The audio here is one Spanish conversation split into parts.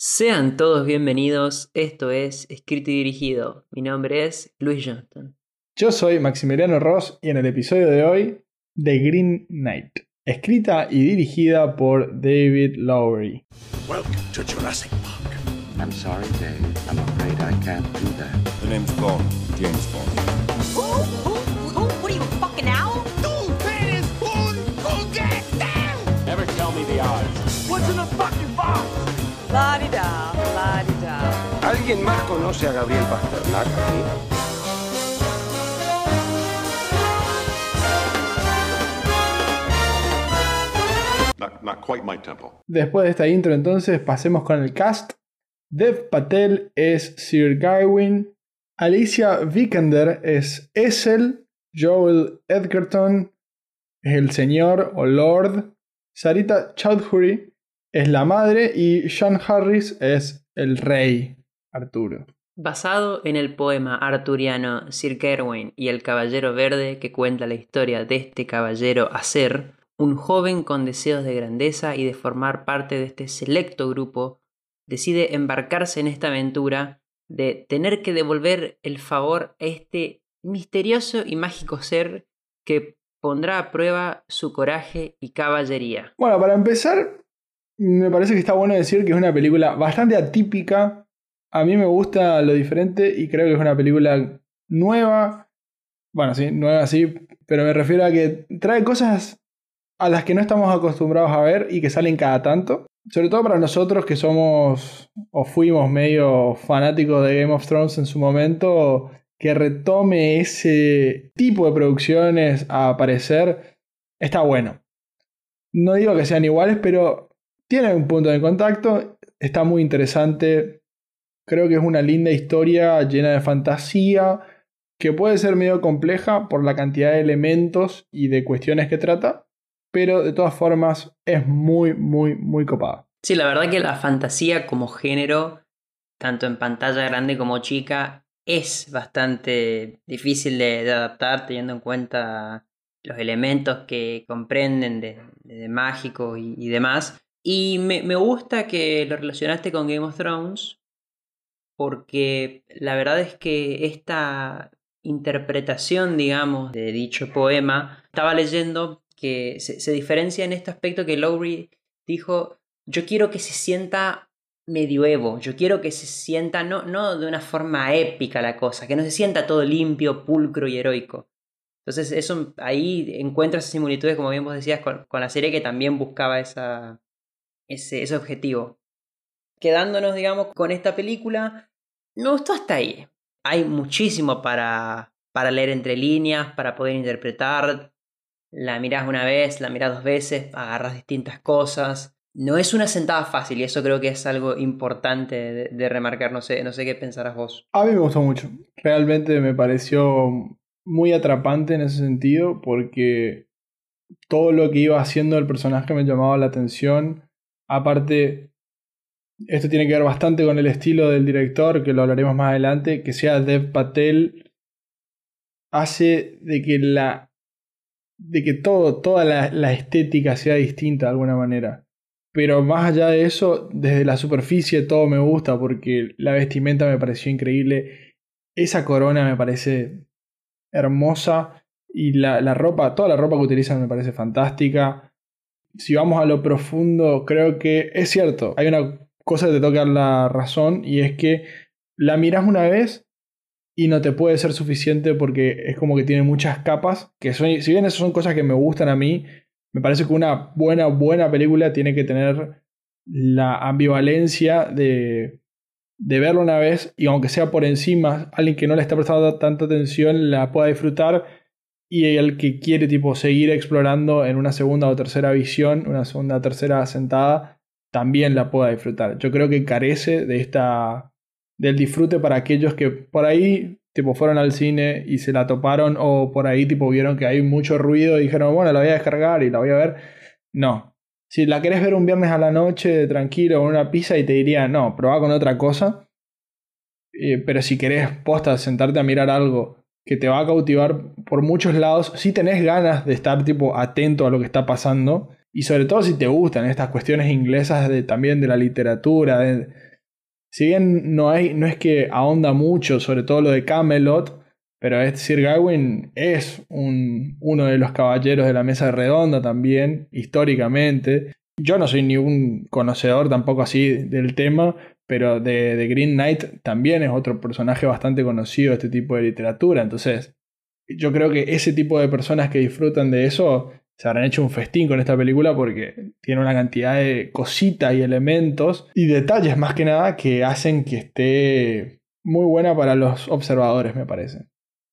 Sean todos bienvenidos, esto es Escrito y Dirigido. Mi nombre es Luis Johnston. Yo soy Maximiliano Ross y en el episodio de hoy, The Green Knight, escrita y dirigida por David Lowery. Welcome to Jurassic Park. I'm sorry, Dave. I'm afraid I can't do that. The name's Bond, James Bond. ¿Alguien más conoce a Gabriel Pasternak aquí? Not, not quite my tempo. Después de esta intro entonces pasemos con el cast. Dev Patel es Sir Gawain, Alicia Vikander es Essel, Joel Edgerton es el señor o lord, Sarita Chowdhury es la madre y Sean Harris es el rey Arturo. Basado en el poema arturiano Sir Gawain y el Caballero Verde que cuenta la historia de este caballero Acer, un joven con deseos de grandeza y de formar parte de este selecto grupo, decide embarcarse en esta aventura de tener que devolver el favor a este misterioso y mágico ser que pondrá a prueba su coraje y caballería. Bueno, para empezar, me parece que está bueno decir que es una película bastante atípica. A mí me gusta lo diferente y creo que es una película nueva. Bueno, sí, nueva sí, pero me refiero a que trae cosas a las que no estamos acostumbrados a ver y que salen cada tanto. Sobre todo para nosotros que somos o fuimos medio fanáticos de Game of Thrones en su momento, que retome ese tipo de producciones a aparecer, está bueno. No digo que sean iguales, pero tiene un punto de contacto, está muy interesante. Creo que es una linda historia llena de fantasía, que puede ser medio compleja por la cantidad de elementos y de cuestiones que trata, pero de todas formas es muy, muy, muy copada. Sí, la verdad que la fantasía como género, tanto en pantalla grande como chica, es bastante difícil de, adaptar teniendo en cuenta los elementos que comprenden de, de mágico y, y demás. Y me, me gusta que lo relacionaste con Game of Thrones, porque la verdad es que esta interpretación, digamos, de dicho poema, estaba leyendo que se, diferencia en este aspecto que Lowry dijo, yo quiero que se sienta medioevo, yo quiero que se sienta no, no de una forma épica la cosa, que no se sienta todo limpio, pulcro y heroico. Entonces eso ahí encuentras similitudes, como bien vos decías, con, con la serie que también buscaba ese, ese objetivo. Quedándonos, digamos, con esta película, me gustó hasta ahí. Hay muchísimo para, para leer entre líneas, para poder interpretar. La mirás una vez, la mirás dos veces, agarras distintas cosas. No es una sentada fácil y eso creo que es algo importante de, de remarcar. No sé, no sé qué pensarás vos. A mí me gustó mucho. Realmente me pareció muy atrapante en ese sentido porque todo lo que iba haciendo el personaje me llamaba la atención. Aparte, esto tiene que ver bastante con el estilo del director, que lo hablaremos más adelante, que sea Dev Patel, hace de que la. de que todo, toda la, la estética sea distinta de alguna manera. Pero más allá de eso, desde la superficie todo me gusta porque la vestimenta me pareció increíble. Esa corona me parece hermosa. Y la, la, ropa, toda la ropa que utilizan me parece fantástica. Si vamos a lo profundo, creo que es cierto. Hay una cosa te toca la razón y es que la miras una vez y no te puede ser suficiente porque es como que tiene muchas capas. Que son, si bien esas son cosas que me gustan a mí, me parece que una buena, buena película tiene que tener la ambivalencia de, de verlo una vez y aunque sea por encima, alguien que no le está prestando tanta atención la pueda disfrutar y el que quiere tipo seguir explorando en una segunda o tercera visión, una segunda o tercera sentada, también la pueda disfrutar. Yo creo que carece de esta del disfrute para aquellos que por ahí tipo fueron al cine y se la toparon o por ahí tipo vieron que hay mucho ruido y dijeron, bueno, la voy a descargar y la voy a ver. No. Si la querés ver un viernes a la noche tranquilo con una pizza y te diría, no, probá con otra cosa. Eh, pero si querés posta sentarte a mirar algo que te va a cautivar por muchos lados, si tenés ganas de estar tipo atento a lo que está pasando y sobre todo si te gustan estas cuestiones inglesas de, también de la literatura, si bien no, hay, no es que ahonda mucho sobre todo lo de Camelot, pero es, Sir Gawain es un, uno de los caballeros de la mesa redonda también, históricamente. Yo no soy ningún conocedor tampoco así del tema, pero de, de Green Knight también es otro personaje bastante conocido de este tipo de literatura. Entonces, yo creo que ese tipo de personas que disfrutan de eso se habrán hecho un festín con esta película porque tiene una cantidad de cositas y elementos y detalles más que nada que hacen que esté muy buena para los observadores, me parece.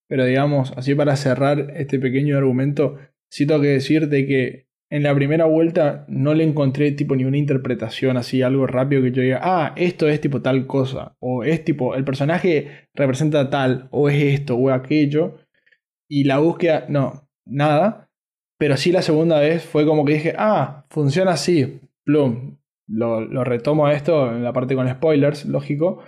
Pero digamos, así para cerrar este pequeño argumento, sí tengo que decirte que en la primera vuelta no le encontré tipo ni una interpretación así, algo rápido que yo diga, ah, esto es tipo tal cosa, o es tipo, el personaje representa tal, o es esto, o aquello, y la búsqueda, no, nada. Pero sí la segunda vez fue como que dije, ah, funciona así, plum. Lo, retomo a esto en la parte con spoilers, lógico.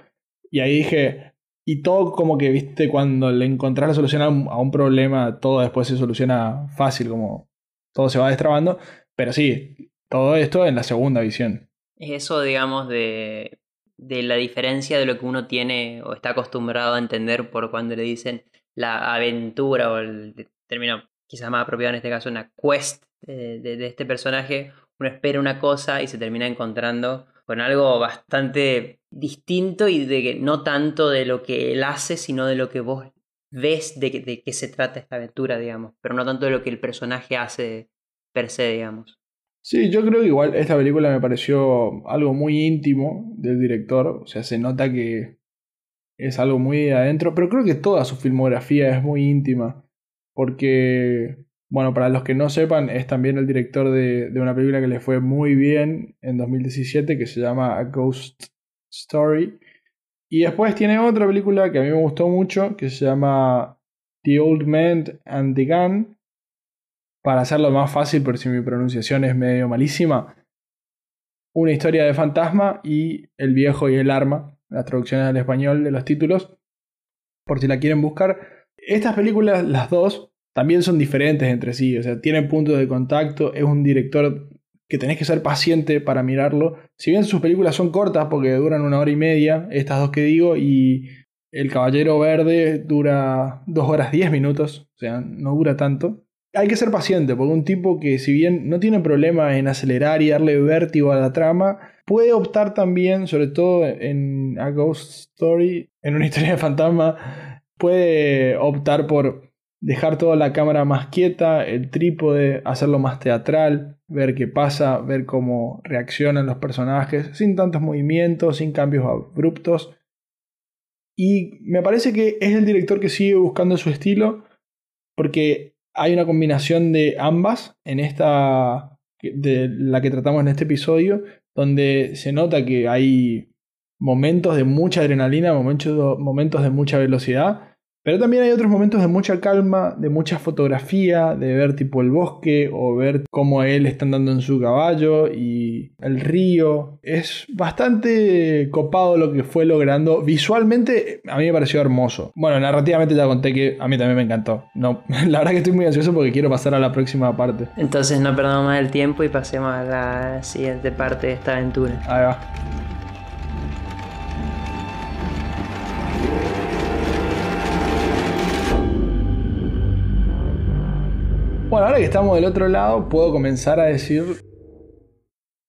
Y ahí dije, y todo como que, viste, cuando le encontrás la solución a un, a un problema, todo después se soluciona fácil, como todo se va destrabando. Pero sí, todo esto en la segunda visión. Es eso, digamos, de, de la diferencia de lo que uno tiene o está acostumbrado a entender por cuando le dicen la aventura o el término quizás más apropiado en este caso, una quest de, de- este personaje. Uno espera una cosa y se termina encontrando con algo bastante distinto y de que no tanto de lo que él hace, sino de lo que vos ves de, de qué se trata esta aventura, digamos. Pero no tanto de lo que el personaje hace per se, digamos. Sí, yo creo que igual esta película me pareció algo muy íntimo del director. O sea, se nota que es algo muy de adentro, pero creo que toda su filmografía es muy íntima. Porque, bueno, para los que no sepan, es también el director de, una película que le fue muy bien en 2017 que se llama A Ghost Story. Y después tiene otra película que a mí me gustó mucho que se llama The Old Man and the Gun. Para hacerlo más fácil, por si mi pronunciación es medio malísima. Una historia de fantasma y El viejo y el arma. Las traducciones al español de los títulos. Por si la quieren buscar. Estas películas, las dos, también son diferentes entre sí. O sea, tienen puntos de contacto. Es un director que tenés que ser paciente para mirarlo. Si bien sus películas son cortas porque duran una hora y media, estas dos que digo, y El Caballero Verde dura dos horas diez minutos, o sea, no dura tanto. Hay que ser paciente porque un tipo que si bien no tiene problema en acelerar y darle vértigo a la trama, puede optar también, sobre todo en A Ghost Story, en una historia de fantasma, puede optar por dejar toda la cámara más quieta, el trípode, hacerlo más teatral, ver qué pasa, ver cómo reaccionan los personajes, sin tantos movimientos, sin cambios abruptos. Y me parece que es el director que sigue buscando su estilo, porque hay una combinación de ambas en esta, de la que tratamos en este episodio, donde se nota que hay momentos de mucha adrenalina, momentos, momentos de mucha velocidad, pero también hay otros momentos de mucha calma, de mucha fotografía, de ver tipo el bosque o ver cómo él está andando en su caballo y el río. Es bastante copado lo que fue logrando. Visualmente a mí me pareció hermoso. Bueno, narrativamente ya conté que a mí también me encantó. No, la verdad que estoy muy ansioso porque quiero pasar a la próxima parte. Entonces no perdamos más el tiempo y pasemos a la siguiente parte de esta aventura. Ahí va. Bueno, ahora que estamos del otro lado, puedo comenzar a decir.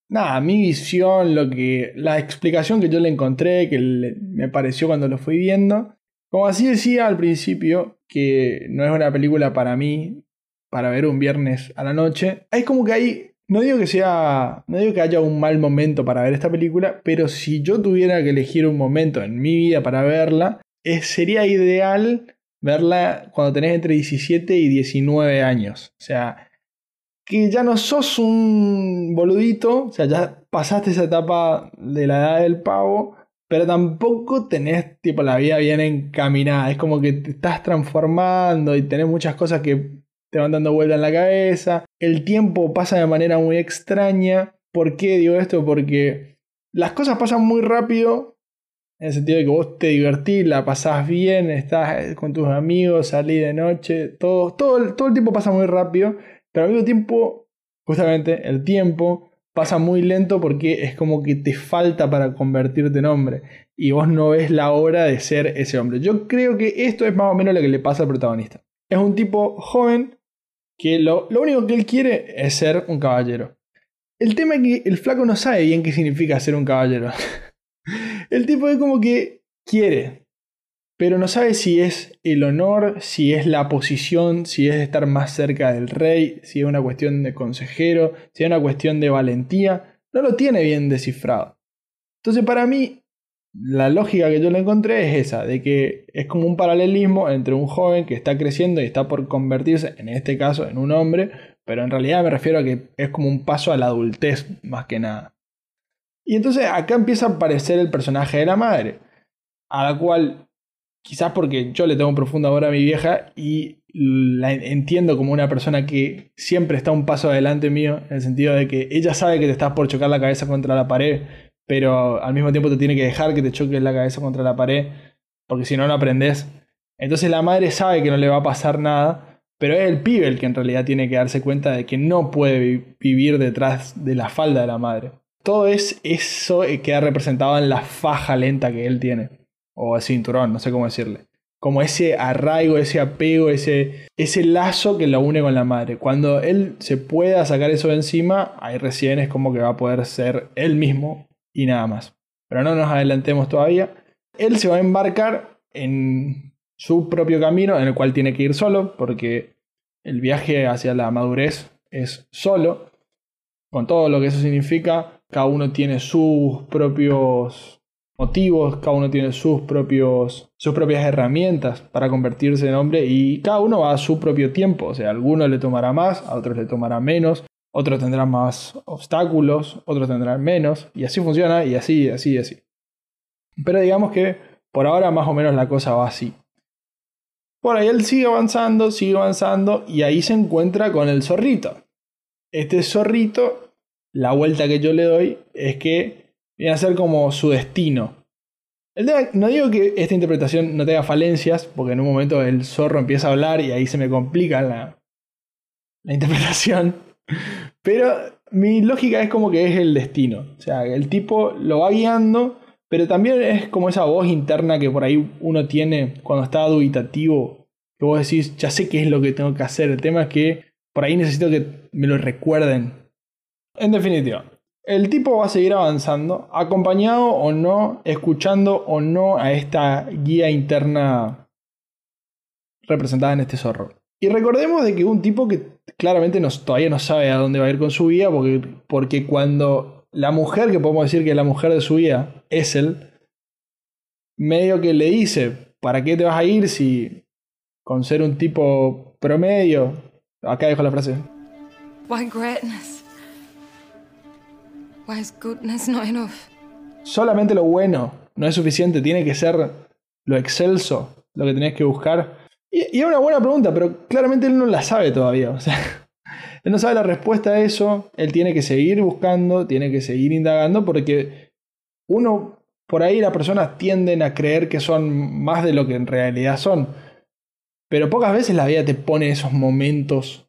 Nada, mi visión, lo que. La explicación que yo le encontré, que me pareció cuando lo fui viendo. Como así decía al principio, que no es una película para mí, para ver un viernes a la noche. Es como que hay. No digo que sea. No digo que haya un mal momento para ver esta película, pero si yo tuviera que elegir un momento en mi vida para verla, eh, sería ideal verla cuando tenés entre 17 y 19 años. O sea, que ya no sos un boludito, o sea, ya pasaste esa etapa de la edad del pavo, pero tampoco tenés tipo la vida bien encaminada. Es como que te estás transformando y tenés muchas cosas que te van dando vuelta en la cabeza. El tiempo pasa de manera muy extraña. ¿Por qué digo esto? Porque las cosas pasan muy rápido en el sentido de que vos te divertís, la pasás bien, estás con tus amigos, salís de noche, todo, todo, todo el tiempo pasa muy rápido, pero al mismo tiempo, justamente, el tiempo pasa muy lento porque es como que te falta para convertirte en hombre y vos no ves la hora de ser ese hombre. Yo creo que esto es más o menos lo que le pasa al protagonista. Es un tipo joven que lo, lo único que él quiere es ser un caballero. El tema es que el flaco no sabe bien qué significa ser un caballero. el tipo es como que quiere, pero no sabe si es el honor, si es la posición, si es estar más cerca del rey, si es una cuestión de consejero, si es una cuestión de valentía. No lo tiene bien descifrado. Entonces para mí, la lógica que yo le encontré es esa, de que es como un paralelismo entre un joven que está creciendo y está por convertirse, en este caso, en un hombre, pero en realidad me refiero a que es como un paso a la adultez más que nada. Y entonces acá empieza a aparecer el personaje de la madre, a la cual quizás porque yo le tengo un profundo amor a mi vieja y la entiendo como una persona que siempre está un paso adelante mío, en el sentido de que ella sabe que te estás por chocar la cabeza contra la pared, pero al mismo tiempo te tiene que dejar que te choques la cabeza contra la pared, porque si no, no aprendes. Entonces la madre sabe que no le va a pasar nada, pero es el pibe el que en realidad tiene que darse cuenta de que no puede vivir detrás de la falda de la madre. Todo es eso queda representado en la faja lenta que él tiene o cinturón, no sé cómo decirle. Como ese arraigo, ese apego, ese, ese lazo que lo une con la madre. Cuando él se pueda sacar eso de encima, ahí recién es como que va a poder ser él mismo y nada más. Pero no nos adelantemos todavía. Él se va a embarcar en su propio camino, en el cual tiene que ir solo, porque el viaje hacia la madurez es solo, con todo lo que eso significa. Cada uno tiene sus propios motivos, cada uno tiene sus, propios, sus propias herramientas para convertirse en hombre y cada uno va a su propio tiempo. O sea, a algunos le tomará más, a otros le tomará menos, otros tendrán más obstáculos, otros tendrán menos, y así funciona, y así, así, así. Pero digamos que por ahora más o menos la cosa va así. Por ahí él sigue avanzando, sigue avanzando, y ahí se encuentra con el zorrito. Este zorrito, la vuelta que yo le doy es que viene a ser como su destino. no digo que esta interpretación no tenga falencias, porque en un momento el zorro empieza a hablar y ahí se me complica la, la interpretación. Pero mi lógica es como que es el destino. O sea, el tipo lo va guiando, pero también es como esa voz interna que por ahí uno tiene cuando está dubitativo. Que vos decís, ya sé qué es lo que tengo que hacer. El tema es que por ahí necesito que me lo recuerden. En definitiva, el tipo va a seguir avanzando, acompañado o no, escuchando o no a esta guía interna representada en este zorro. Y recordemos de que un tipo que claramente todavía no sabe a dónde va a ir con su vida, porque, porque cuando la mujer, que podemos decir que es la mujer de su vida, es él, medio que le dice, ¿para qué te vas a ir si con ser un tipo promedio? Acá dejo la frase. Why greatness? Why is goodness not enough? Solamente lo bueno no es suficiente, tiene que ser lo excelso, lo que tenés que buscar. Y, es una buena pregunta, pero claramente él no la sabe todavía. O sea, él no sabe la respuesta a eso, él tiene que seguir buscando, tiene que seguir indagando, porque uno, por ahí las personas tienden a creer que son más de lo que en realidad son. Pero pocas veces la vida te pone esos momentos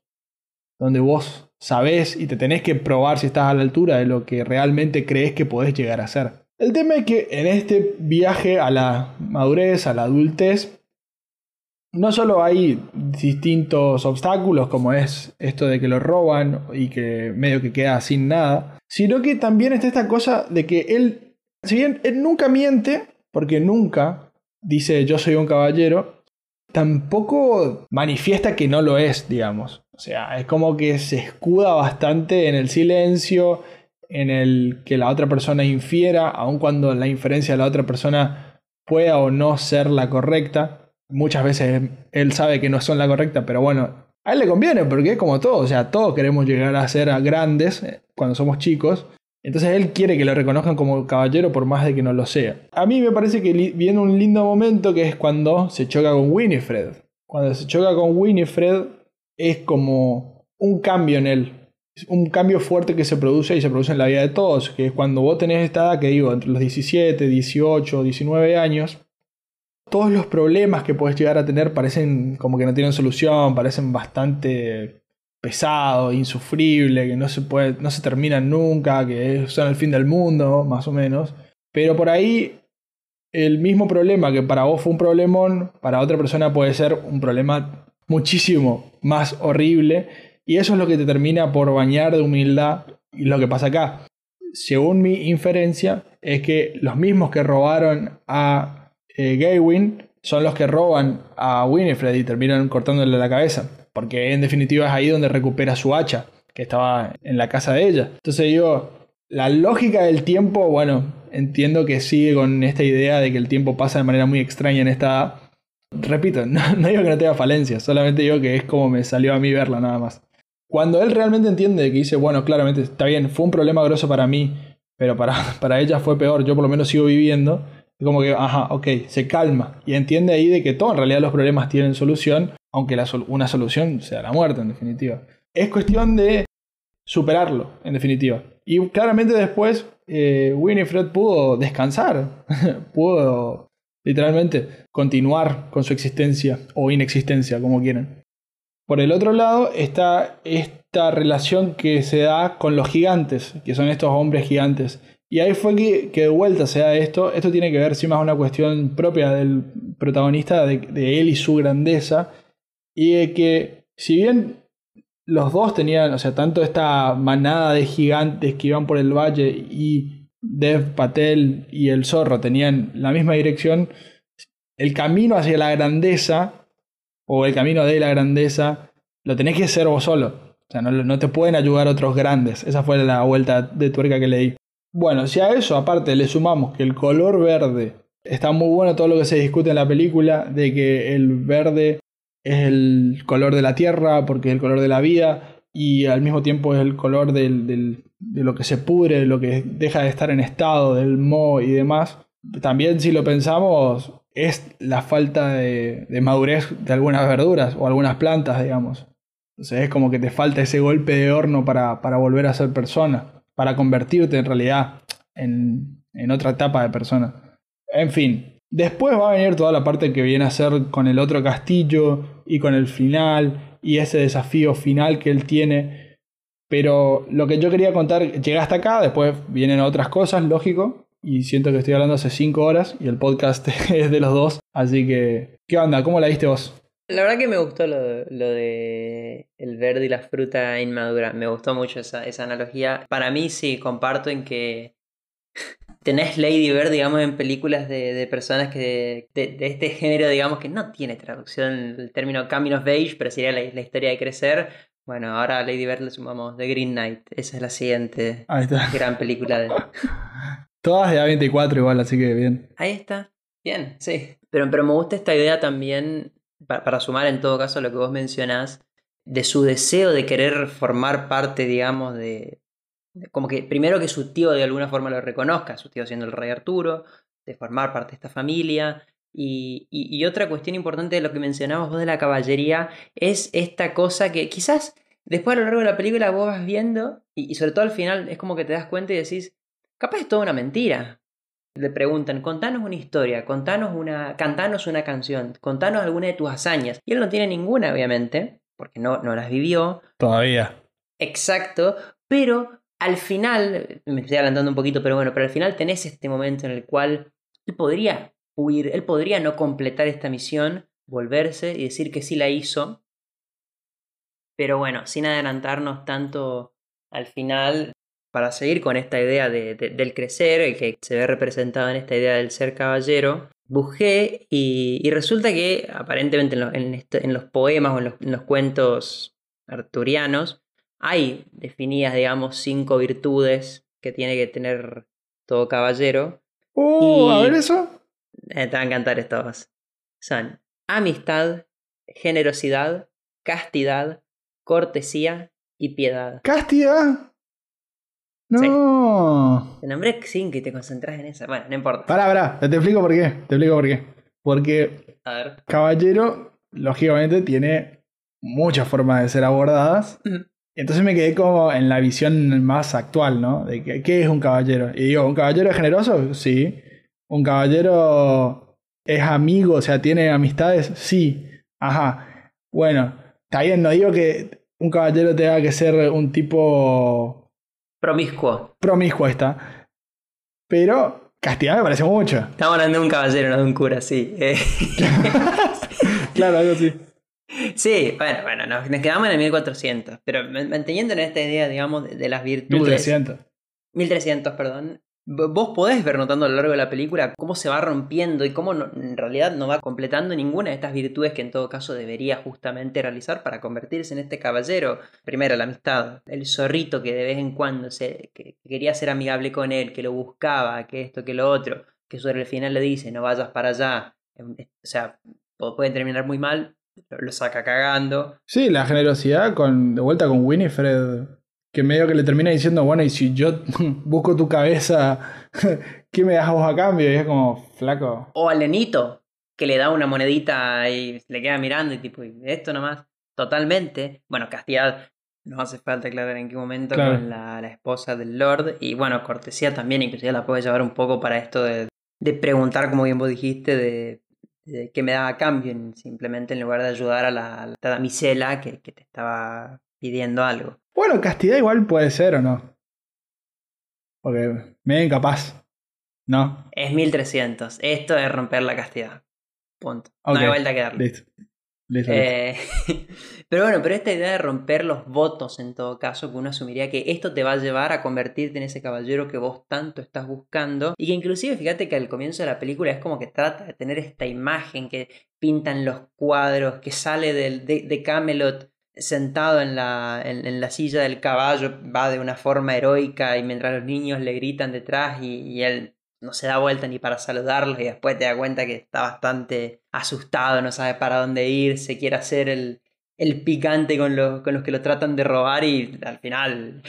donde vos sabés y te tenés que probar si estás a la altura de lo que realmente crees que podés llegar a ser. El tema es que en este viaje a la madurez, a la adultez, no solo hay distintos obstáculos como es esto de que lo roban y que medio que queda sin nada, sino que también está esta cosa de que él, si bien él nunca miente, porque nunca dice yo soy un caballero, tampoco manifiesta que no lo es, digamos. O sea, es como que se escuda bastante en el silencio, en el que la otra persona infiera, aun cuando la inferencia de la otra persona pueda o no ser la correcta. Muchas veces él sabe que no son la correcta, pero bueno, a él le conviene porque es como todo, o sea, todos queremos llegar a ser grandes eh, cuando somos chicos. Entonces él quiere que lo reconozcan como caballero por más de que no lo sea. A mí me parece que viene un lindo momento que es cuando se choca con Winifred. Cuando se choca con Winifred, es como un cambio en él. Un cambio fuerte que se produce y se produce en la vida de todos, que es cuando vos tenés esta edad, que digo, entre los 17, 18, 19 años, todos los problemas que puedes llegar a tener parecen como que no tienen solución, parecen bastante pesado, insufrible, que no se, puede, no se terminan nunca, que son el fin del mundo, más o menos. Pero por ahí el mismo problema que para vos fue un problemón, para otra persona puede ser un problema muchísimo más horrible. Y eso es lo que te termina por bañar de humildad. Y lo que pasa acá, según mi inferencia, es que los mismos que robaron a eh, son los que roban a Winifred y terminan cortándole la cabeza. Porque en definitiva es ahí donde recupera su hacha, que estaba en la casa de ella. Entonces digo, la lógica del tiempo, bueno, entiendo que sigue con esta idea de que el tiempo pasa de manera muy extraña en esta... Repito, no, no digo que no tenga falencias, solamente digo que es como me salió a mí verla nada más. Cuando él realmente entiende que dice, bueno, claramente está bien, fue un problema grosso para mí, pero para, para ella fue peor, yo por lo menos sigo viviendo, como que, ajá, ok, se calma y entiende ahí de que todo en realidad los problemas tienen solución, aunque la una solución sea la muerte en definitiva. Es cuestión de superarlo, en definitiva. Y claramente después eh, Winifred pudo descansar, pudo literalmente continuar con su existencia o inexistencia, como quieran. Por el otro lado está esta relación que se da con los gigantes, que son estos hombres gigantes. Y ahí fue que, de vuelta se da esto. Esto tiene que ver, sí, más una cuestión propia del protagonista, de él y su grandeza. Y de que, si bien los dos tenían, o sea, tanto esta manada de gigantes que iban por el valle y Dev Patel y el zorro tenían la misma dirección, el camino hacia la grandeza o el camino de la grandeza lo tenés que hacer vos solo. O sea, no, no te pueden ayudar otros grandes. Esa fue la vuelta de tuerca que leí. Bueno, si a eso aparte le sumamos que el color verde está muy bueno todo lo que se discute en la película, de que el verde es el color de la tierra, porque es el color de la vida, y al mismo tiempo es el color del, de lo que se pudre, de lo que deja de estar en estado, del moho y demás. También si lo pensamos, es la falta de, de madurez de algunas verduras o algunas plantas, digamos. Entonces es como que te falta ese golpe de horno para, para volver a ser persona, para convertirte en realidad en, en otra etapa de persona. En fin, Después va a venir toda la parte que viene a ser con el otro castillo y con el final y ese desafío final que él tiene. Pero lo que yo quería contar llega hasta acá, después vienen otras cosas, lógico. Y siento que estoy hablando hace 5 horas y el podcast es de los dos. Así que, ¿qué onda? ¿Cómo la viste vos? La verdad que me gustó lo, de el verde y la fruta inmadura. Me gustó mucho esa, esa analogía. Para mí sí, comparto en que tenés Lady Bird, digamos, en películas de, personas que de, este género, digamos, que no tiene traducción el término Coming of Age, pero sería la, historia de crecer. Bueno, ahora a Lady Bird le sumamos The Green Knight. Esa es la siguiente gran película de... Todas de A24 igual, así que bien. Ahí está. Bien, sí. Pero, pero me gusta esta idea también, para, para sumar en todo caso lo que vos mencionás, de su deseo de querer formar parte, digamos, de, como que primero que su tío de alguna forma lo reconozca, su tío siendo el rey Arturo, de formar parte de esta familia. Y, otra cuestión importante de lo que mencionabas vos de la caballería es esta cosa que quizás después a lo largo de la película vos vas viendo y, sobre todo al final es como que te das cuenta y decís, capaz es toda una mentira. Le preguntan, contanos una historia, contanos una, cantanos una canción, contanos alguna de tus hazañas. Y él no tiene ninguna, obviamente, porque no, no las vivió. Todavía. Exacto, pero al final, me estoy adelantando un poquito, pero bueno, pero al final tenés este momento en el cual él podría huir, él podría no completar esta misión, volverse y decir que sí la hizo. Pero bueno, sin adelantarnos tanto al final, para seguir con esta idea de, del crecer, que se ve representado en esta idea del ser caballero, busqué y, resulta que aparentemente en los, poemas o en los cuentos arturianos, hay definidas, digamos, cinco virtudes que tiene que tener todo caballero. Uh, a ver eso. Eh, te va a encantar estos. Son amistad, generosidad, castidad, cortesía y piedad. ¿Castidad? No. Te nombré cinco y te concentras en esa. Bueno, no importa. Pará, pará, te explico por qué. Te explico por qué. Porque a ver. caballero, lógicamente, tiene muchas formas de ser abordadas. Entonces me quedé como en la visión más actual, ¿no? De que, qué es un caballero. Y digo, ¿un caballero es generoso? Sí. ¿Un caballero es amigo, o sea, tiene amistades? Sí. Ajá. Bueno, está bien, no digo que un caballero tenga que ser un tipo Promiscuo. promiscuo está. Pero castigar me parece mucho. Estamos hablando de un caballero, no de un cura, sí. Eh, Claro, algo así. Sí, bueno, bueno, nos, nos quedamos en el 1400. Pero man- manteniendo en esta idea, digamos, de, de las virtudes. 1300. 1300, perdón. Vos podés ver notando a lo largo de la película cómo se va rompiendo y cómo no- en realidad no va completando ninguna de estas virtudes que en todo caso debería justamente realizar para convertirse en este caballero. Primero, la amistad, el zorrito que de vez en cuando se, que que quería ser amigable con él, que lo buscaba, que esto, que lo otro, que sobre el final le dice no vayas para allá. O sea, pu- puede terminar muy mal, lo- saca cagando. Sí, la generosidad con, de vuelta con Winifred, que medio que le termina diciendo, bueno, y si yo busco tu cabeza, ¿qué me das vos a cambio? Y es como, flaco. O al nenito, que le da una monedita y le queda mirando y tipo, "¿Y esto nomás. Totalmente. Bueno, Castidad, no hace falta aclarar en qué momento Claro. con la, la esposa del Lord. Y bueno, cortesía también, inclusive la puede llevar un poco para esto de, de preguntar, como bien vos dijiste, de, de qué me da a cambio, en- simplemente en lugar de ayudar a la, a la damisela que, que te estaba pidiendo algo. Bueno, castidad igual puede ser o no. Porque medio incapaz. ¿No? Es 1300. Esto es romper la castidad. Punto. No hay vuelta que darle. Listo. Eh, pero bueno, pero esta idea de romper los votos en todo caso, que uno asumiría que esto te va a llevar a convertirte en ese caballero que vos tanto estás buscando y que inclusive fíjate que al comienzo de la película es como que trata de tener esta imagen que pintan los cuadros, que sale del, de, de Camelot sentado en la, en, la silla del caballo, va de una forma heroica y mientras los niños le gritan detrás y él no se da vuelta ni para saludarlos y después te da cuenta que está bastante asustado, no sabe para dónde ir, se quiere hacer el, el picante con los, con los que lo tratan de robar y al final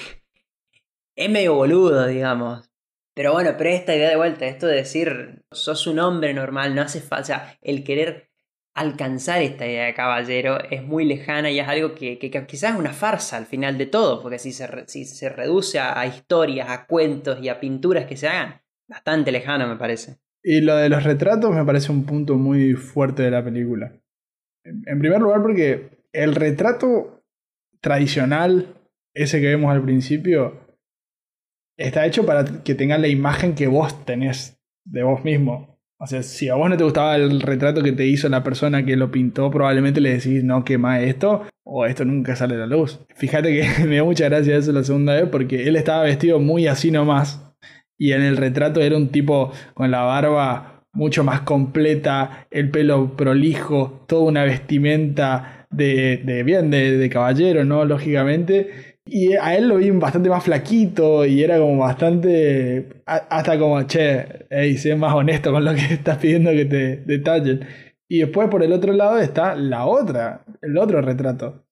es medio boludo, digamos. Pero bueno, pero esta idea de vuelta, esto de decir, sos un hombre normal, no hace falta, el querer alcanzar esta idea de caballero es muy lejana y es algo que, que- quizás es una farsa al final de todo, porque si se, si se reduce a historias, a cuentos y a pinturas que se hagan, bastante lejano me parece. Y lo de los retratos me parece un punto muy fuerte de la película. En primer lugar porque el retrato tradicional, ese que vemos al principio, está hecho para que tenga la imagen que vos tenés de vos mismo. O sea, si a vos no te gustaba el retrato que te hizo la persona que lo pintó, probablemente le decís, no, quema esto, o esto nunca sale a la luz. Fíjate que me dio mucha gracia eso la segunda vez, porque él estaba vestido muy así nomás, y en el retrato era un tipo con la barba mucho más completa, el pelo prolijo, toda una vestimenta de, de bien, de, de caballero, ¿no? Lógicamente. Y a él lo vi bastante más flaquito y era como bastante. Hasta como, che, ey, sé más honesto con lo que estás pidiendo que te detallen. Y después por el otro lado está la otra, el otro retrato,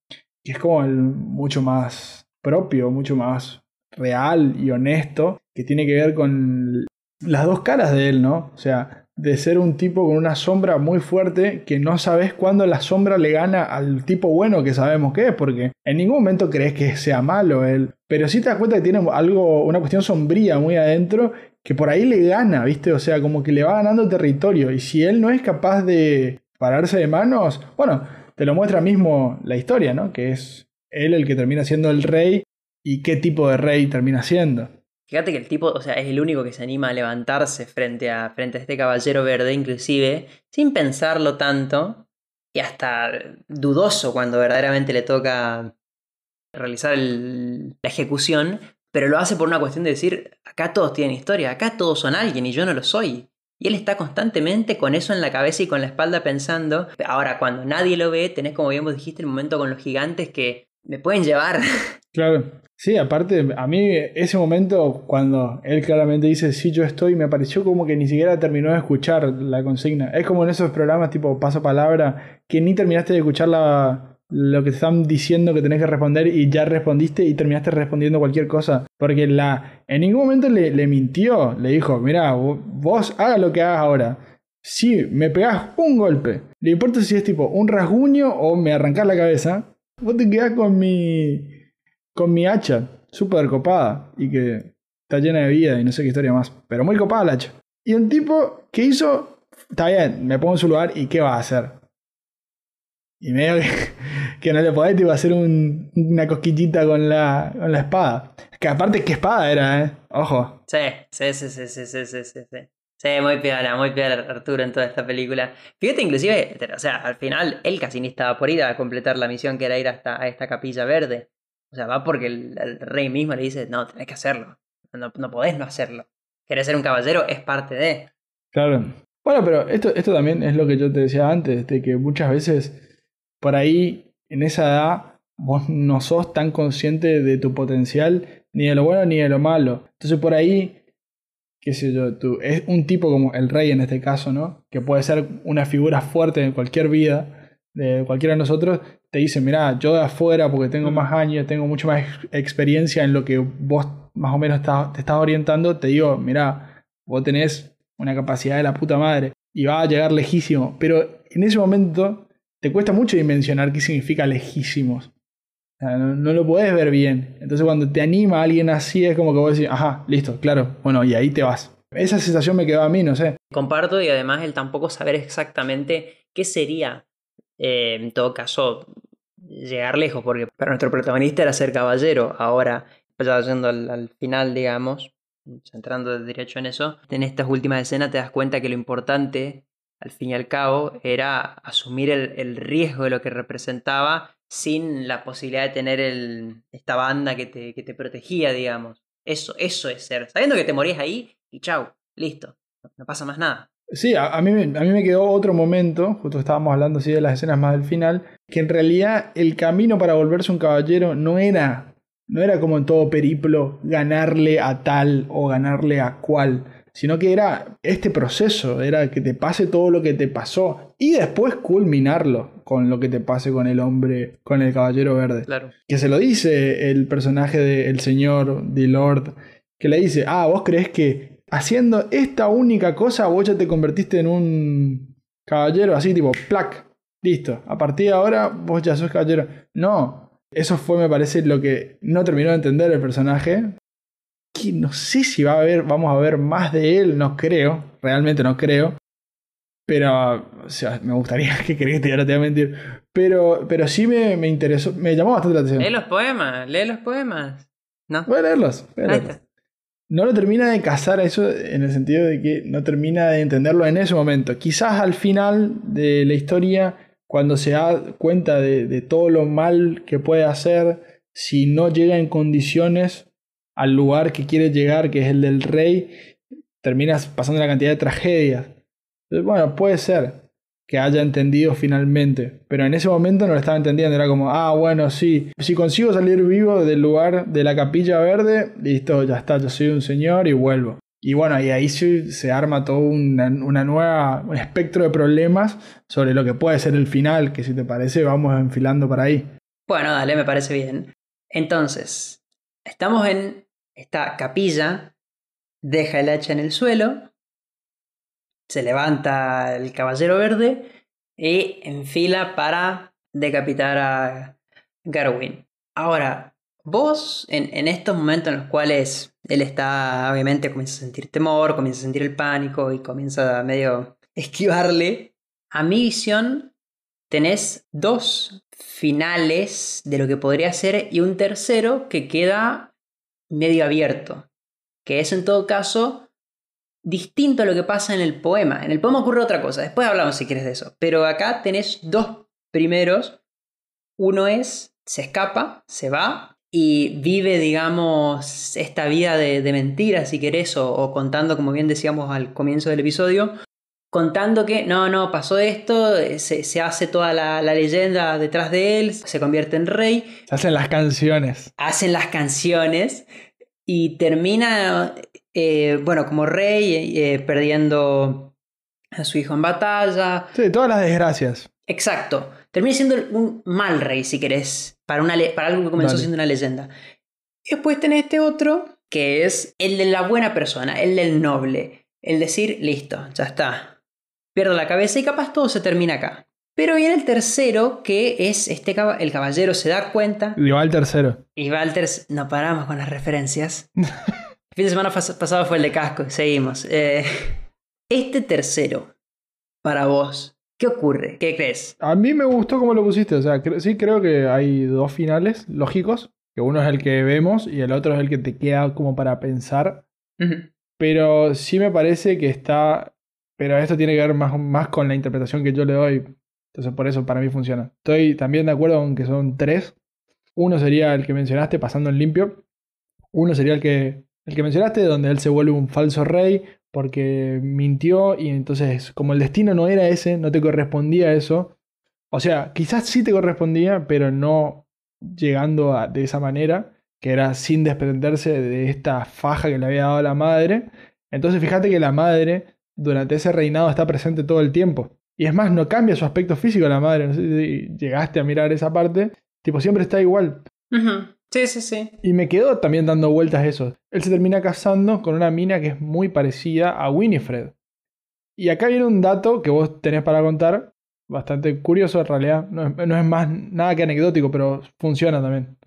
que es como el mucho más propio, mucho más real y honesto, que tiene que ver con las dos caras de él, ¿no? O sea, de ser un tipo con una sombra muy fuerte que no sabes cuándo la sombra le gana al tipo bueno que sabemos que es, porque en ningún momento crees que sea malo él, pero sí te das cuenta que tiene algo, una cuestión sombría muy adentro que por ahí le gana, ¿viste? O sea, como que le va ganando territorio y si él no es capaz de pararse de manos, bueno, te lo muestra mismo la historia, ¿no? Que es él el que termina siendo el rey y qué tipo de rey termina siendo. Fíjate que el tipo, o sea, es el único que se anima a levantarse frente a, frente a este caballero verde, inclusive, sin pensarlo tanto, y hasta dudoso cuando verdaderamente le toca realizar la ejecución, pero lo hace por una cuestión de decir, acá todos tienen historia, acá todos son alguien y yo no lo soy. Y él está constantemente con eso en la cabeza y con la espalda pensando, ahora cuando nadie lo ve, tenés como bien vos dijiste el momento con los gigantes que me pueden llevar. Claro. Sí, aparte, a mí ese momento cuando él claramente dice sí, yo estoy, me pareció como que ni siquiera terminó de escuchar la consigna. Es como en esos programas tipo paso palabra, que ni terminaste de escuchar la, lo que te están diciendo que tenés que responder y ya respondiste y terminaste respondiendo cualquier cosa. Porque la, en ningún momento le, le mintió, le dijo, mira, vos haga lo que hagas ahora. Si me pegás un golpe, le importa si es tipo un rasguño o me arrancás la cabeza, vos te quedás con mi con mi hacha, súper copada y que está llena de vida y no sé qué historia más, pero muy copada la hacha. Y un tipo que hizo, está bien, me pongo en su lugar y ¿qué va a hacer? Y medio que, que no le podés tipo, hacer un- una cosquillita con la, con la espada. Que aparte, ¿qué espada era, eh? Ojo. Sí, sí, sí, sí, sí, sí, sí, sí, sí. Muy piola, muy piola Arturo en toda esta película. Fíjate, inclusive, o sea, al final él casi ni estaba por ir a completar la misión que era ir hasta a esta capilla verde. O sea, va porque el, el rey mismo le dice, no, tenés que hacerlo. No, no podés no hacerlo. Querés ser un caballero, es parte de. Claro. Bueno, pero esto, esto también es lo que yo te decía antes, de que muchas veces por ahí, en esa edad, vos no sos tan consciente de tu potencial, ni de lo bueno ni de lo malo. Entonces por ahí, qué sé yo, tú, es un tipo como el rey en este caso, ¿no? Que puede ser una figura fuerte en cualquier vida de cualquiera de nosotros, te dice, mira, yo de afuera, porque tengo más años, tengo mucha más ex- experiencia en lo que vos más o menos estás- te estás orientando, te digo, mira, vos tenés una capacidad de la puta madre y va a llegar lejísimo, pero en ese momento te cuesta mucho dimensionar qué significa lejísimos. No, lo podés ver bien. Entonces cuando te anima alguien así es como que vos decís, ajá, listo, claro, bueno, y ahí te vas. Esa sensación me quedó a mí, no sé. Comparto y además el tampoco saber exactamente qué sería, eh, en todo caso, llegar lejos, porque para nuestro protagonista era ser caballero. Ahora, ya yendo al, al final, digamos, centrando de derecho en eso, en estas últimas escenas te das cuenta que lo importante, al fin y al cabo, era asumir el, el riesgo de lo que representaba sin la posibilidad de tener el, esta banda que te, que te protegía, digamos. Eso, eso es ser. Sabiendo que te morías ahí y chau, listo. No, pasa más nada. Sí, a, a mí, a mí me quedó otro momento, justo estábamos hablando así de las escenas más del final, que en realidad el camino para volverse un caballero no era, no era como en todo periplo ganarle a tal o ganarle a cual, sino que era este proceso, era que te pase todo lo que te pasó y después culminarlo con lo que te pase con el hombre, con el caballero verde Claro. que se lo dice el personaje del señor, The Lord, que le dice, ah, vos crees que haciendo esta única cosa vos ya te convertiste en un caballero, así tipo, plac, listo, a partir de ahora vos ya sos caballero. No, eso fue, me parece, lo que no terminó de entender el personaje. Que no sé si va a haber, vamos a ver más de él, no creo, realmente no creo. Pero, o sea, me gustaría que crees que te voy a mentir. Pero, pero sí me, me interesó, me llamó bastante la atención. Lee los poemas, lee los poemas. ¿No? Voy a leerlos. voy a leerlos. No lo termina de casar eso en el sentido de que no termina de entenderlo en ese momento. Quizás al final de la historia, cuando se da cuenta de, de todo lo mal que puede hacer, si no llega en condiciones al lugar que quiere llegar, que es el del rey, terminas pasando una cantidad de tragedias. Entonces, bueno, puede ser que haya entendido finalmente, pero en ese momento no lo estaba entendiendo, era como, ah, bueno, sí, si consigo salir vivo del lugar de la capilla verde, listo, ya está, yo soy un señor y vuelvo. Y bueno, y ahí se, se arma todo una, una nueva, un espectro de problemas sobre lo que puede ser el final, que si te parece vamos enfilando para ahí. Bueno, dale, me parece bien. Entonces, estamos en esta capilla, deja el hacha en el suelo, se levanta el caballero verde y enfila para decapitar a Garwin. Ahora, vos en, en estos momentos en los cuales él está, obviamente, comienza a sentir temor, comienza a sentir el pánico y comienza a medio esquivarle, a mi visión tenés dos finales de lo que podría ser y un tercero que queda medio abierto, que es en todo caso distinto a lo que pasa en el poema. En el poema ocurre otra cosa, después hablamos si quieres de eso, pero acá tenés dos primeros. Uno es, se escapa, se va y vive, digamos, esta vida de, de mentiras, si querés, o, o contando, como bien decíamos al comienzo del episodio, contando que no, no, pasó esto, eh, se, se hace toda la, la leyenda detrás de él, se convierte en rey, Se hacen las canciones. hacen las canciones y termina, eh, bueno, como rey, eh, perdiendo a su hijo en batalla. Sí, todas las desgracias. Exacto. Termina siendo un mal rey, si querés, para, una para algo que comenzó Dale. siendo una leyenda. Y después tenés este otro, que es el de la buena persona, el del noble. El decir, listo, ya está. Pierdo la cabeza y capaz todo se termina acá. Pero viene el tercero, que es este el caballero se da cuenta Y va el tercero. y Walters, no paramos con las referencias. El fin de semana pas- pasado fue el de casco, seguimos. Eh, este tercero, para vos, ¿Qué ocurre? ¿Qué crees? A mí me gustó como lo pusiste, o sea, cre- sí creo que hay dos finales lógicos, que uno es el que vemos y el otro es el que te queda como para pensar, pero sí me parece que está, pero esto tiene que ver más, más con la interpretación que yo le doy, entonces por eso para mí funciona. Estoy también de acuerdo con que son tres, uno sería el que mencionaste pasando en limpio, uno sería el que, el que mencionaste donde él se vuelve un falso rey porque mintió y entonces como el destino no era ese, no te correspondía eso, o sea, quizás sí te correspondía, pero no llegando a- de esa manera, que era sin desprenderse de esta faja que le había dado la madre. Entonces fíjate que la madre durante ese reinado está presente todo el tiempo. Y es más, no cambia su aspecto físico la madre. No sé si llegaste a mirar esa parte. Tipo, siempre está igual. Sí, sí, sí. Y me quedó también dando vueltas eso. Él se termina casando con una mina que es muy parecida a Winifred. Y acá viene un dato que vos tenés para contar, bastante curioso en realidad. No es, no es más nada que anecdótico, pero funciona también.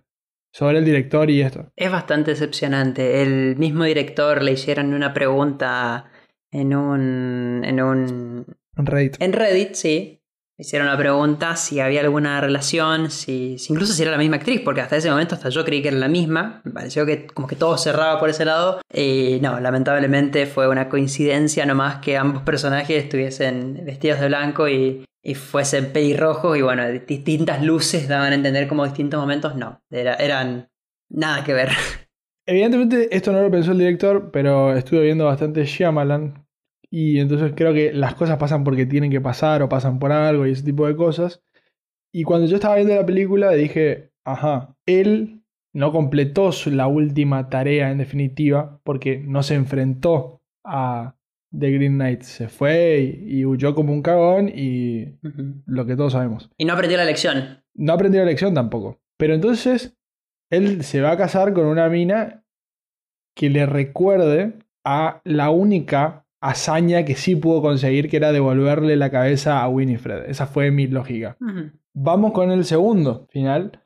Sobre el director y esto. Es bastante decepcionante. El mismo director le hicieron una pregunta en un. en un. En Reddit. en Reddit, sí. Hicieron la pregunta si había alguna relación, si, si incluso si era la misma actriz, porque hasta ese momento hasta yo creí que era la misma. Me pareció que como que todo cerraba por ese lado. Y no, lamentablemente fue una coincidencia nomás que ambos personajes estuviesen vestidos de blanco y, y fuesen pelirrojos y bueno, distintas luces daban a entender como distintos momentos. No, era- eran nada que ver. Evidentemente esto no lo pensó el director, pero estuve viendo bastante Shyamalan. Y entonces creo que las cosas pasan porque tienen que pasar o pasan por algo y ese tipo de cosas. Y cuando yo estaba viendo la película dije, ajá, él no completó su- la última tarea en definitiva porque no se enfrentó a The Green Knight. Se fue y, y huyó como un cagón y lo que todos sabemos. Y no aprendió la lección. No aprendió la lección tampoco. Pero entonces él se va a casar con una mina que le recuerde a la única hazaña que sí pudo conseguir, que era devolverle la cabeza a Winifred. Esa fue mi lógica. Vamos con el segundo final,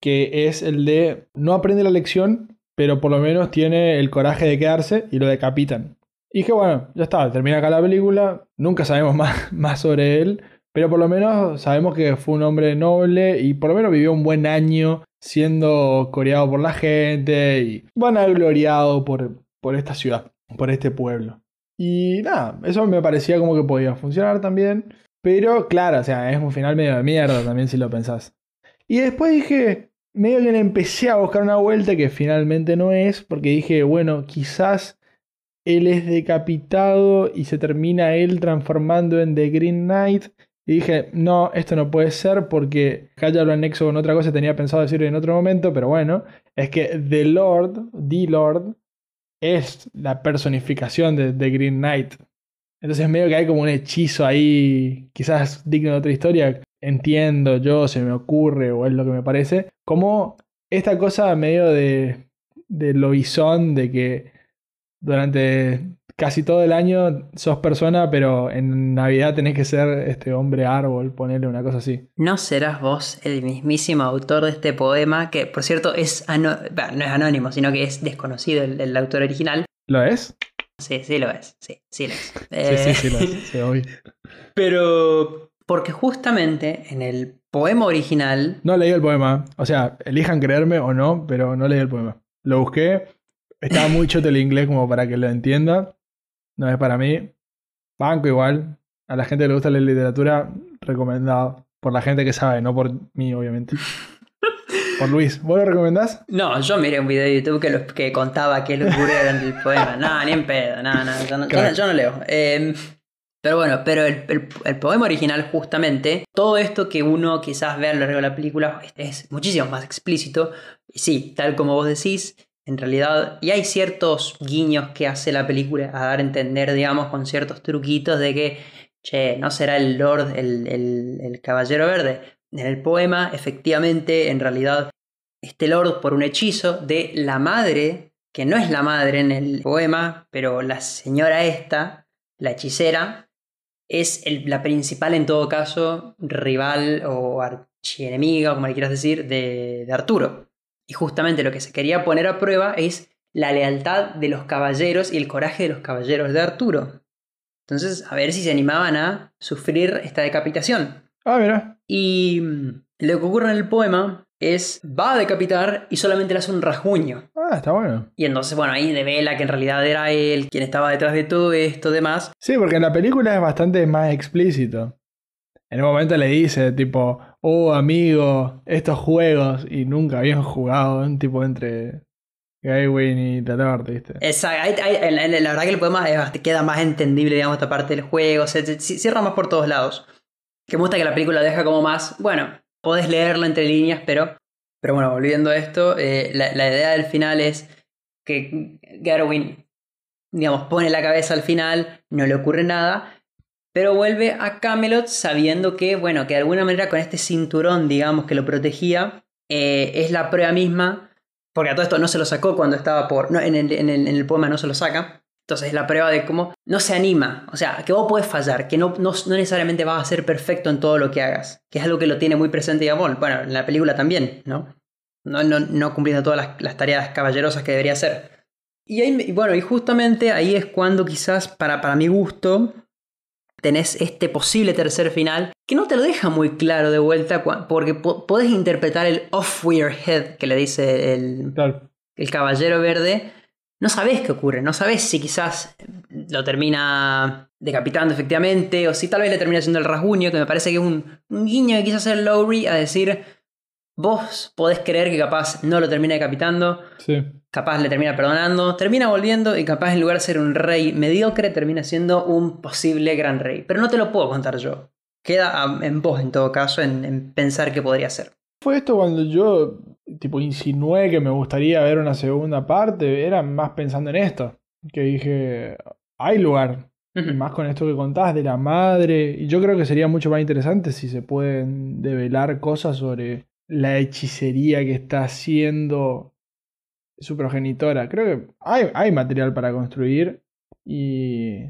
que es el de no aprende la lección, pero por lo menos tiene el coraje de quedarse y lo decapitan. Y dije, bueno, ya está, termina acá la película, nunca sabemos más, más sobre él, pero por lo menos sabemos que fue un hombre noble y por lo menos vivió un buen año siendo coreado por la gente y vanagloriado por, por esta ciudad, por este pueblo. Y nada, eso me parecía como que podía funcionar también. Pero claro, o sea, es un final medio de mierda también si lo pensás. Y después dije, medio que le empecé a buscar una vuelta que finalmente no es, porque dije, bueno, quizás él es decapitado y se termina él transformando en The Green Knight. Y dije, no, esto no puede ser porque acá lo anexo con otra cosa, tenía pensado decir en otro momento, pero bueno, es que The Lord, The Lord, es la personificación de Green Knight. Entonces medio que hay como un hechizo ahí, quizás digno de otra historia, entiendo yo, se me ocurre o es lo que me parece, como esta cosa medio de, de lobizón, de que durante casi todo el año sos persona, pero en Navidad tenés que ser este hombre árbol, ponerle una cosa así. ¿No serás vos el mismísimo autor de este poema? Que, por cierto, es ano- bah, no es anónimo, sino que es desconocido el, el autor original. ¿Lo es? Sí, sí lo es. Sí, sí lo es. Sí, Eh, sí, sí, lo es. Sí, obvio. Pero. Porque justamente en el poema original. No leí el poema. O sea, elijan creerme o no, pero no leí el poema. Lo busqué. Estaba muy choto el inglés como para que lo entienda. No es para mí. Banco igual. A la gente que le gusta la literatura, recomendado. Por la gente que sabe, no por mí, obviamente. Por Luis. ¿Vos lo recomendás? No, yo miré un video de YouTube que, lo- que contaba qué locura era el poema. No, ni en pedo, no, no, yo no, yo no- yo no leo. Eh, pero bueno, pero el, el- el poema original, justamente, todo esto que uno quizás ve a lo largo de la película es, es muchísimo más explícito. Y sí, tal como vos decís, en realidad, y hay ciertos guiños que hace la película a dar a entender, digamos, con ciertos truquitos de que, che, no será el Lord el, el- el Caballero Verde. En el poema, efectivamente, en realidad, este Lord, por un hechizo de la madre, que no es la madre en el poema, pero la señora esta, la hechicera, es el- la principal en todo caso rival o archienemiga, como le quieras decir, de, de Arturo. Y justamente lo que se quería poner a prueba es la lealtad de los caballeros y el coraje de los caballeros de Arturo. Entonces, a ver si se animaban a sufrir esta decapitación. Ah, mira. Y mm, lo que ocurre en el poema es, va a decapitar y solamente le hace un rasguño. Ah, está bueno. Y entonces, bueno, ahí devela que en realidad era él quien estaba detrás de todo esto, demás. Sí, porque en la película es bastante más explícito. En un momento le dice, tipo, oh amigo, estos juegos, y nunca habían jugado, un tipo entre Gawain y Talabarte, ¿viste? En- en- la verdad que el poema es bast- queda más entendible, digamos, esta parte del juego, se, se- cierra más por todos lados. Que me gusta que la película deja como más, bueno, podés leerla entre líneas, pero, pero bueno, volviendo a esto, eh, la, la idea del final es que Garwin, digamos, pone la cabeza al final, no le ocurre nada, pero vuelve a Camelot sabiendo que, bueno, que de alguna manera con este cinturón, digamos, que lo protegía, eh, es la prueba misma, porque a todo esto no se lo sacó cuando estaba por... No, en, el, poema no se lo saca. Entonces es la prueba de cómo no se anima. O sea, que vos podés fallar, que no, no, no necesariamente vas a ser perfecto en todo lo que hagas. Que es algo que lo tiene muy presente, digamos, bueno, en la película también, ¿no? No, no, no cumpliendo todas las, las tareas caballerosas que debería hacer. Y, ahí, bueno, y justamente ahí es cuando quizás, para, para mi gusto, tenés este posible tercer final que no te lo deja muy claro de vuelta porque po- podés interpretar el off with your head que le dice el, Claro. el caballero verde. No sabés qué ocurre, no sabés si quizás lo termina decapitando efectivamente o si tal vez le termina haciendo el rasguño, que me parece que es un, un guiño que quiso hacer Lowry a decir, vos podés creer que capaz no lo termina decapitando, Sí. capaz le termina perdonando, termina volviendo y capaz en lugar de ser un rey mediocre termina siendo un posible gran rey. Pero no te lo puedo contar yo. Queda en vos en todo caso en, en pensar qué podría ser. Fue esto cuando yo, tipo, insinué que me gustaría ver una segunda parte, era más pensando en esto. Que dije, hay lugar. Más con esto que contás de la madre. Y yo creo que sería mucho más interesante si se pueden develar cosas sobre la hechicería que está haciendo su progenitora. Creo que hay, hay material para construir y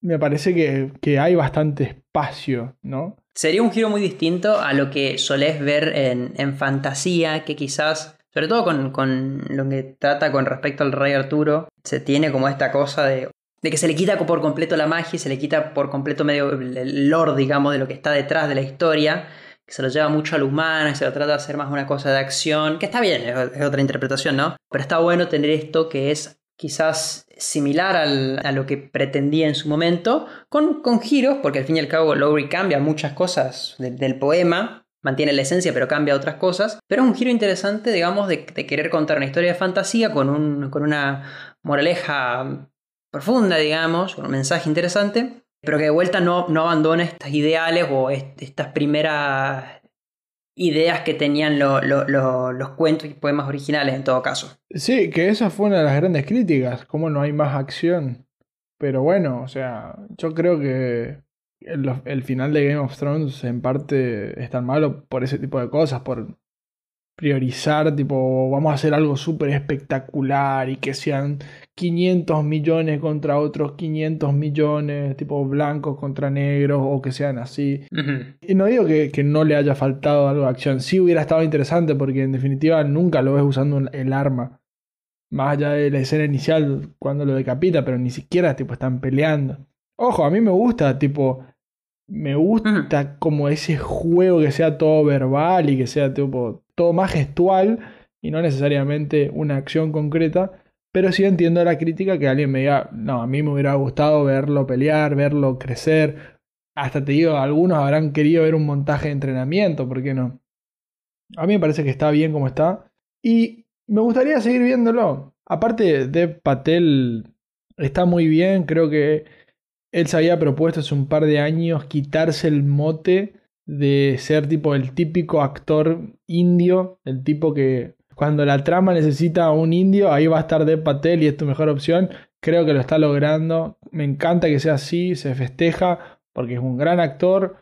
me parece que, que hay bastante espacio, ¿no? Sería un giro muy distinto a lo que solés ver en, en fantasía, que quizás, sobre todo con, con lo que trata con respecto al rey Arturo, se tiene como esta cosa de, de que se le quita por completo la magia, se le quita por completo medio el el lore, digamos, de lo que está detrás de la historia, que se lo lleva mucho al humano y se lo trata de hacer más una cosa de acción, que está bien, es, otra interpretación, ¿no? Pero está bueno tener esto que es quizás similar al- a lo que pretendía en su momento, con, con giros, porque al fin y al cabo Lowry cambia muchas cosas de- del poema, mantiene la esencia pero cambia otras cosas, pero es un giro interesante, digamos, de, de querer contar una historia de fantasía con, un, con una moraleja profunda, digamos, con un mensaje interesante, pero que de vuelta no, no abandona estas ideales o est- estas primeras ideas que tenían lo- lo- los cuentos y poemas originales en todo caso. Sí, que esa fue una de las grandes críticas, cómo no hay más acción. Pero bueno, o sea, yo creo que el, el final de Game of Thrones en parte es tan malo por ese tipo de cosas, por priorizar, tipo, vamos a hacer algo súper espectacular y que sean 500 millones contra otros 500 millones, tipo blancos contra negros o que sean así. Y no digo que, que no le haya faltado algo de acción, sí hubiera estado interesante porque en definitiva nunca lo ves usando el arma. Más allá de la escena inicial cuando lo decapita, pero ni siquiera tipo están peleando. Ojo, a mí me gusta, tipo, me gusta como ese juego que sea todo verbal y que sea tipo todo más gestual y no necesariamente una acción concreta. Pero sí entiendo la crítica que alguien me diga, no, a mí me hubiera gustado verlo pelear, verlo crecer, hasta te digo, algunos habrán querido ver un montaje de entrenamiento, ¿por qué no? A mí me parece que está bien como está. Y me gustaría seguir viéndolo. Aparte, Dev Patel está muy bien. Creo que él se había propuesto hace un par de años quitarse el mote de ser tipo el típico actor indio, el tipo que cuando la trama necesita a un indio, ahí va a estar Dev Patel y es tu mejor opción. Creo que lo está logrando. Me encanta que sea así, se festeja porque es un gran actor.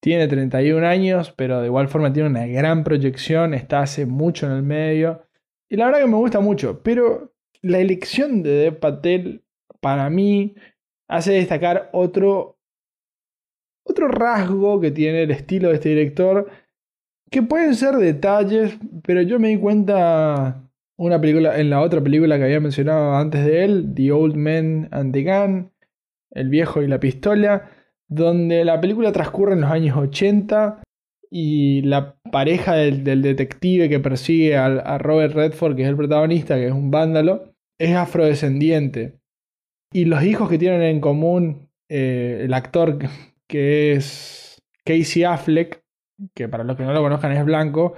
Tiene 31 años, pero de igual forma tiene una gran proyección, está hace mucho en el medio. Y la verdad que me gusta mucho, pero la elección de Dev Patel para mí hace destacar otro otro rasgo que tiene el estilo de este director que pueden ser detalles, pero yo me di cuenta una película en la otra película que había mencionado antes de él, The Old Man and the Gun, El viejo y la pistola, donde la película transcurre en los años 80 y la pareja del, detective que persigue a, Robert Redford, que es el protagonista, que es un vándalo, es afrodescendiente. Y los hijos que tienen en común eh, el actor que- es Casey Affleck, que para los que no lo conozcan es blanco,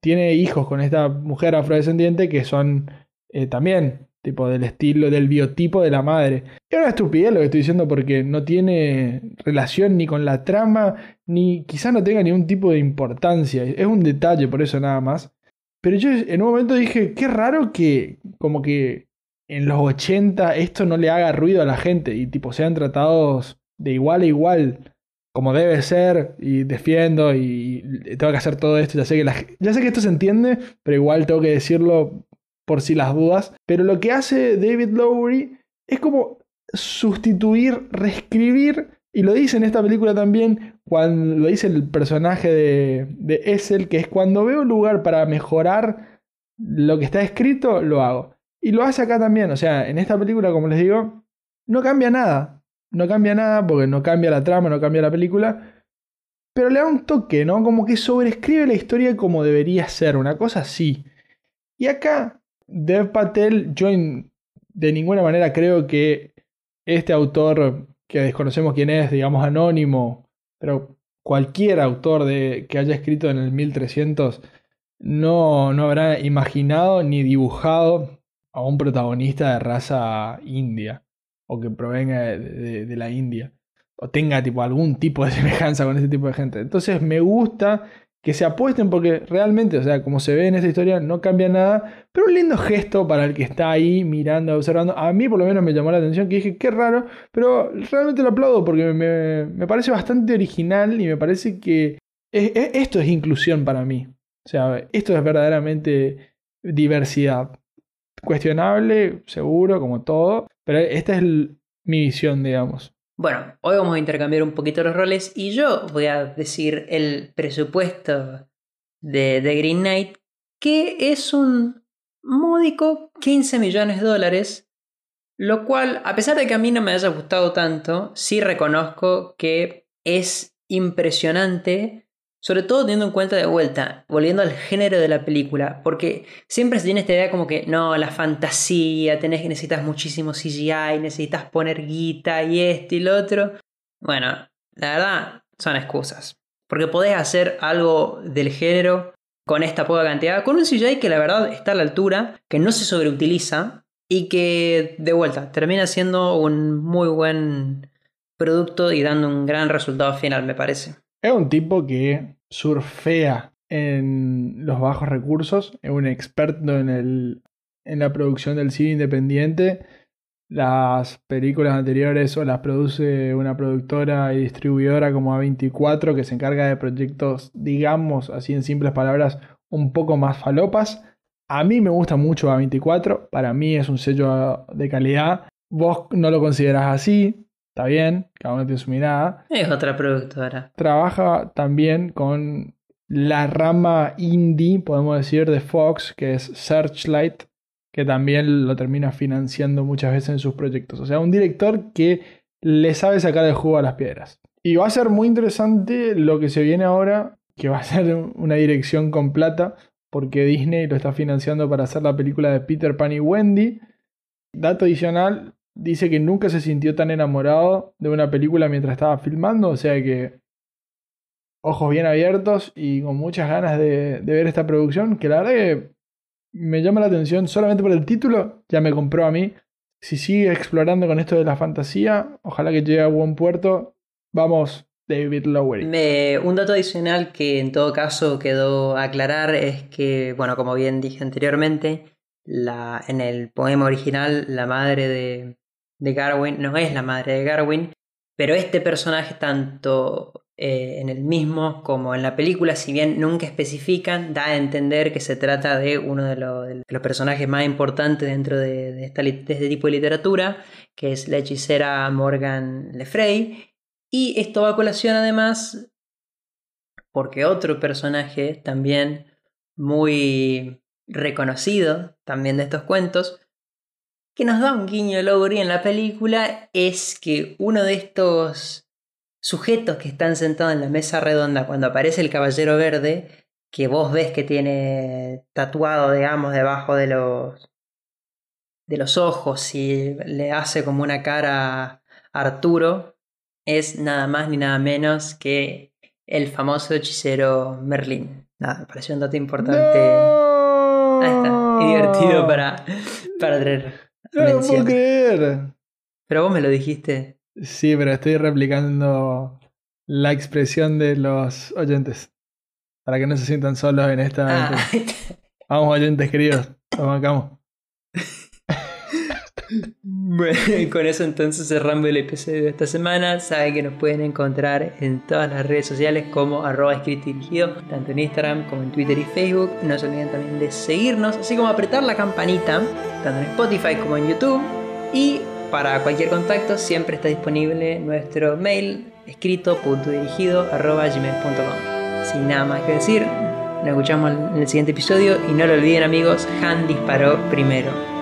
tiene hijos con esta mujer afrodescendiente que son eh, también tipo del estilo, del biotipo de la madre. Es una estupidez lo que estoy diciendo porque no tiene relación ni con la trama, ni quizá no tenga ningún tipo de importancia. Es un detalle por eso nada más. Pero yo en un momento dije, qué raro que como que en los 80 esto no le haga ruido a la gente y tipo sean tratados de igual a igual como debe ser y defiendo y tengo que hacer todo esto. Ya sé que, ya sé que esto se entiende, pero igual tengo que decirlo por si las dudas. Pero lo que hace David Lowery es como sustituir, reescribir, y lo dice en esta película también, cuando lo dice el personaje de, de Essel, que es cuando veo un lugar para mejorar lo que está escrito, lo hago. Y lo hace acá también, o sea, en esta película, como les digo, no cambia nada. No cambia nada porque no cambia la trama, no cambia la película. Pero le da un toque, ¿no? Como que sobrescribe la historia como debería ser, una cosa así. Y acá, Dev Patel, yo de ninguna manera creo que este autor, que desconocemos quién es, digamos anónimo, pero cualquier autor de, que haya escrito en el 1300, no, no habrá imaginado ni dibujado a un protagonista de raza india o que provenga de, la India o tenga tipo algún tipo de semejanza con ese tipo de gente. Entonces me gusta que se apuesten porque realmente, o sea, como se ve en esta historia, no cambia nada, pero un lindo gesto para el que está ahí mirando, observando. A mí por lo menos me llamó la atención que dije, qué raro, pero realmente lo aplaudo porque me, me parece bastante original y me parece que es- es- esto es inclusión para mí. O sea, esto es verdaderamente diversidad. Cuestionable, seguro, como todo, pero esta es mi visión, digamos. Bueno, hoy vamos a intercambiar un poquito los roles y yo voy a decir el presupuesto de, de Green Knight, que es un módico 15 millones de dólares, lo cual, a pesar de que a mí no me haya gustado tanto, sí reconozco que es impresionante, sobre todo teniendo en cuenta de vuelta, volviendo al género de la película, porque siempre se tiene esta idea como que no, la fantasía, tenés necesitas muchísimo CGI, necesitas poner guita y esto y lo otro. Bueno, la verdad son excusas, porque podés hacer algo del género con esta poca cantidad, con un CGI que la verdad está a la altura, que no se sobreutiliza y que de vuelta termina siendo un muy buen producto y dando un gran resultado final, me parece. Es un tipo que surfea en los bajos recursos, es un experto en, el, en la producción del cine independiente. Las películas anteriores o las produce una productora y distribuidora como A24 que se encarga de proyectos, digamos, así en simples palabras, un poco más falopas. A mí me gusta mucho A24, para mí es un sello de calidad. Vos no lo considerás así, está bien, cada uno tiene su mirada Es otra productora. trabaja también con la rama indie, podemos decir, de Fox, que es Searchlight, que también lo termina financiando muchas veces en sus proyectos. O sea, un director que le sabe sacar el jugo a las piedras. Y va a ser muy interesante lo que se viene ahora, que va a ser una dirección con plata, porque Disney lo está financiando para hacer la película de Peter Pan y Wendy. Dato adicional, dice que nunca se sintió tan enamorado de una película mientras estaba filmando, o sea que ojos bien abiertos y con muchas ganas de, ver esta producción, que la verdad que me llama la atención solamente por el título, ya me compró a mí. Si sigue explorando con esto de la fantasía, ojalá que llegue a buen puerto. Vamos, David Lowery. Un dato adicional que en todo caso quedó aclarar es que, bueno, como bien dije anteriormente, en el poema original la madre de, de Garwin no es la madre de Garwin, pero este personaje tanto eh, en el mismo como en la película, si bien nunca especifican, da a entender que se trata de uno de, lo- de los personajes más importantes dentro de, este tipo de literatura, que es la hechicera Morgan Le Fay. Y esto va a colación además porque otro personaje también muy reconocido también de estos cuentos, que nos da un guiño Lowry en la película es que uno de estos sujetos que están sentados en la mesa redonda cuando aparece el caballero verde, que vos ves que tiene tatuado, digamos, debajo de los de los ojos y le hace como una cara a Arturo, es nada más ni nada menos que el famoso hechicero Merlín. Nada, me pareció un dato importante. Ahí está, y divertido para, para traer No lo puedo creer. Pero vos me lo dijiste. Sí, pero estoy replicando la expresión de los oyentes. Para que no se sientan solos en esta Ah. Vamos, oyentes queridos. Nos bancamos. Bueno, con eso entonces cerramos el episodio de esta semana. Saben que nos pueden encontrar en todas las redes sociales como arroba escrito y dirigido, tanto en Instagram como en Twitter y Facebook. No se olviden también de seguirnos, así como apretar la campanita, tanto en Spotify como en YouTube. Y para cualquier contacto siempre está disponible nuestro mail escrito.dirigido arroba gmail.com. Sin nada más que decir, nos escuchamos en el siguiente episodio y no lo olviden amigos, Han disparó primero.